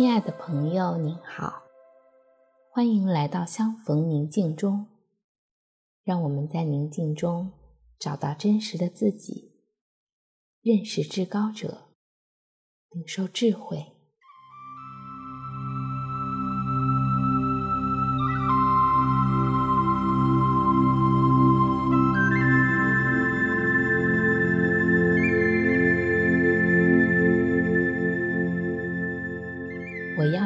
亲爱的朋友，您好，欢迎来到相逢宁静中。让我们在宁静中找到真实的自己，认识至高者，领受智慧。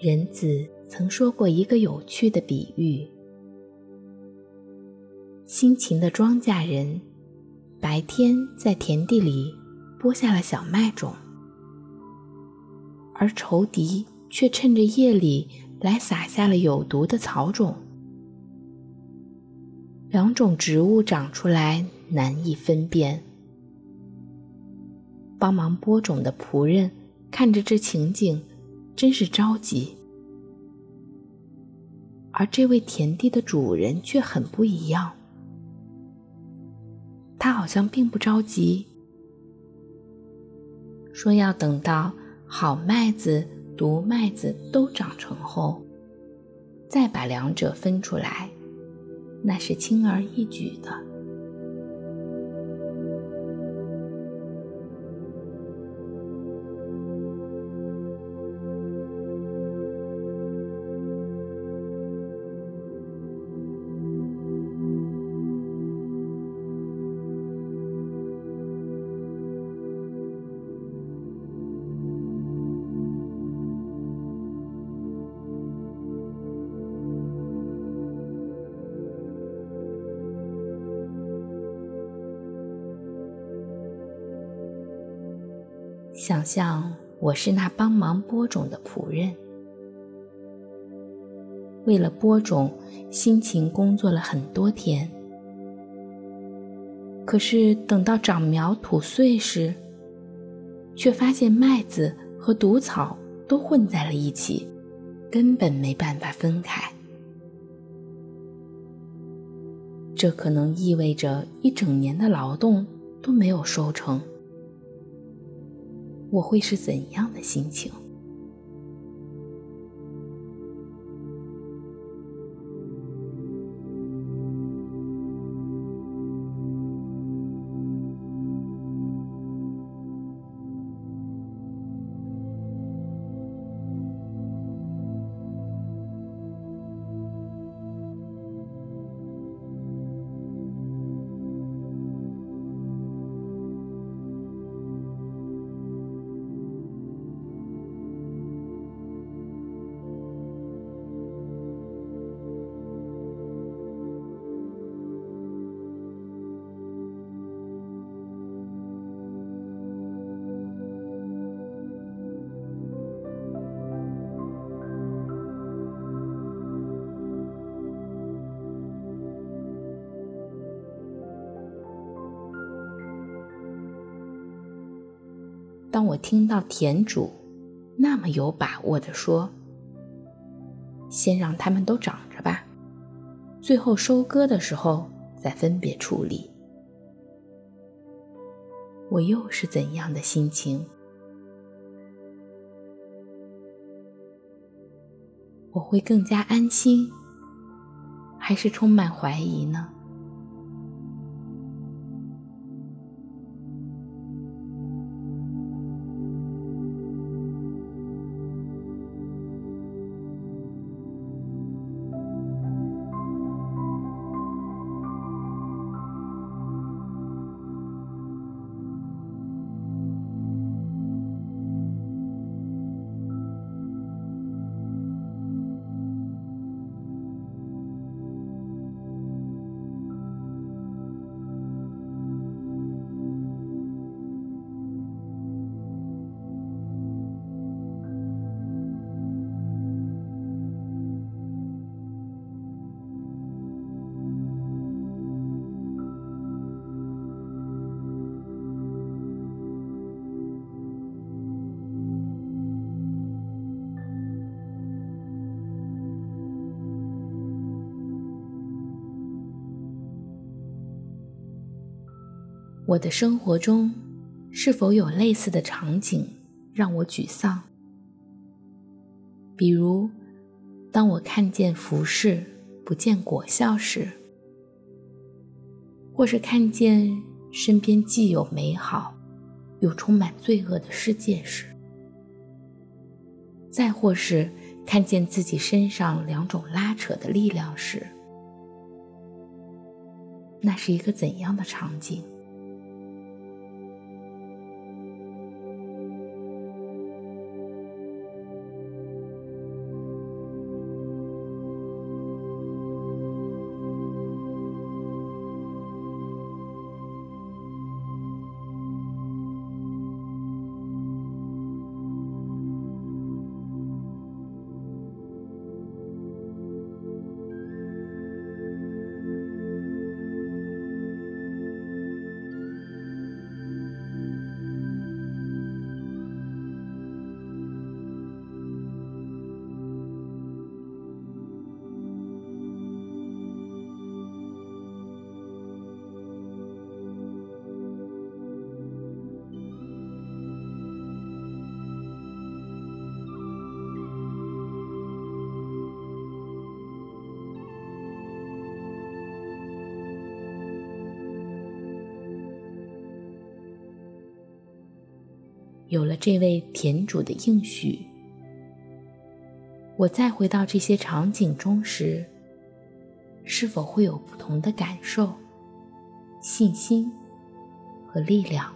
人子曾说过一个有趣的比喻：辛勤的庄稼人白天在田地里播下了小麦种，而仇敌却趁着夜里来撒下了有毒的草种。两种植物长出来难以分辨。帮忙播种的仆人看着这情景，真是着急，而这位田地的主人却很不一样。他好像并不着急，说要等到好麦子、毒麦子都长成后，再把两者分出来，那是轻而易举的。想象我是那帮忙播种的仆人，为了播种，辛勤工作了很多天。可是等到长苗吐穗时，却发现麦子和毒草都混在了一起，根本没办法分开。这可能意味着一整年的劳动都没有收成。我会是怎样的心情？当我听到田主那么有把握地说：“先让它们都长着吧，最后收割的时候再分别处理。”我又是怎样的心情？我会更加安心，还是充满怀疑呢？我的生活中是否有类似的场景让我沮丧？比如，当我看见福事不见果效时，或是看见身边既有美好又充满罪恶的世界时，再或是看见自己身上两种拉扯的力量时，那是一个怎样的场景？有了这位田主的应许，我再回到这些场景中时，是否会有不同的感受、信心和力量？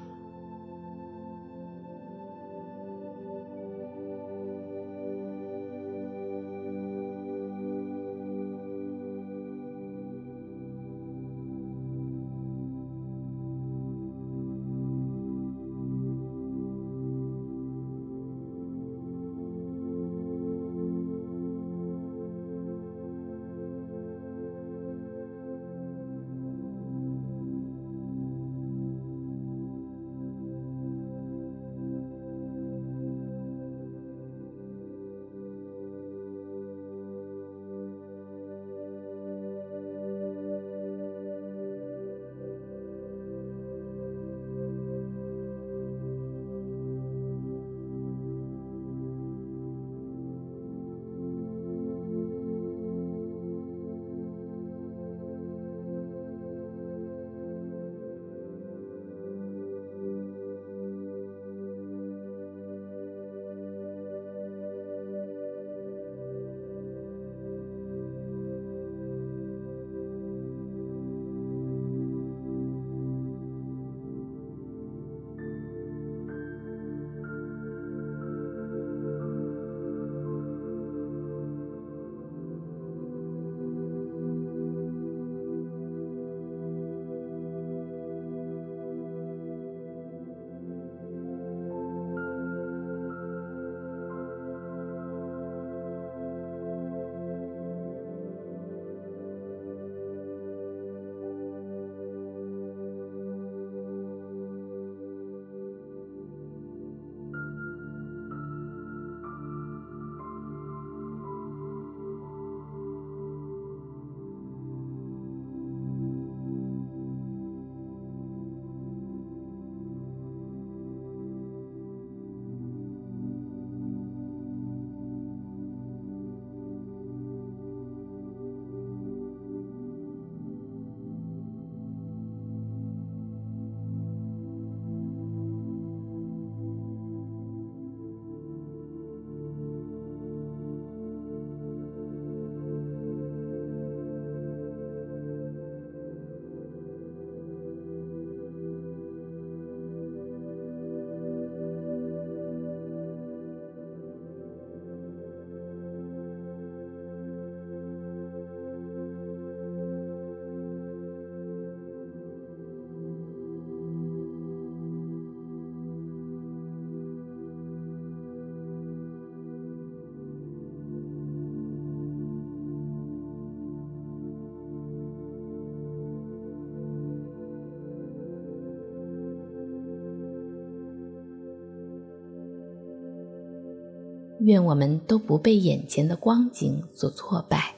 愿我们都不被眼前的光景所挫败，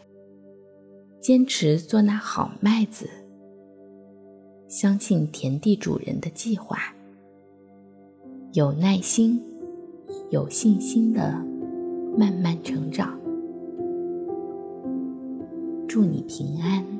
坚持做那好麦子，相信田地主人的计划，有耐心、有信心的慢慢成长。祝你平安。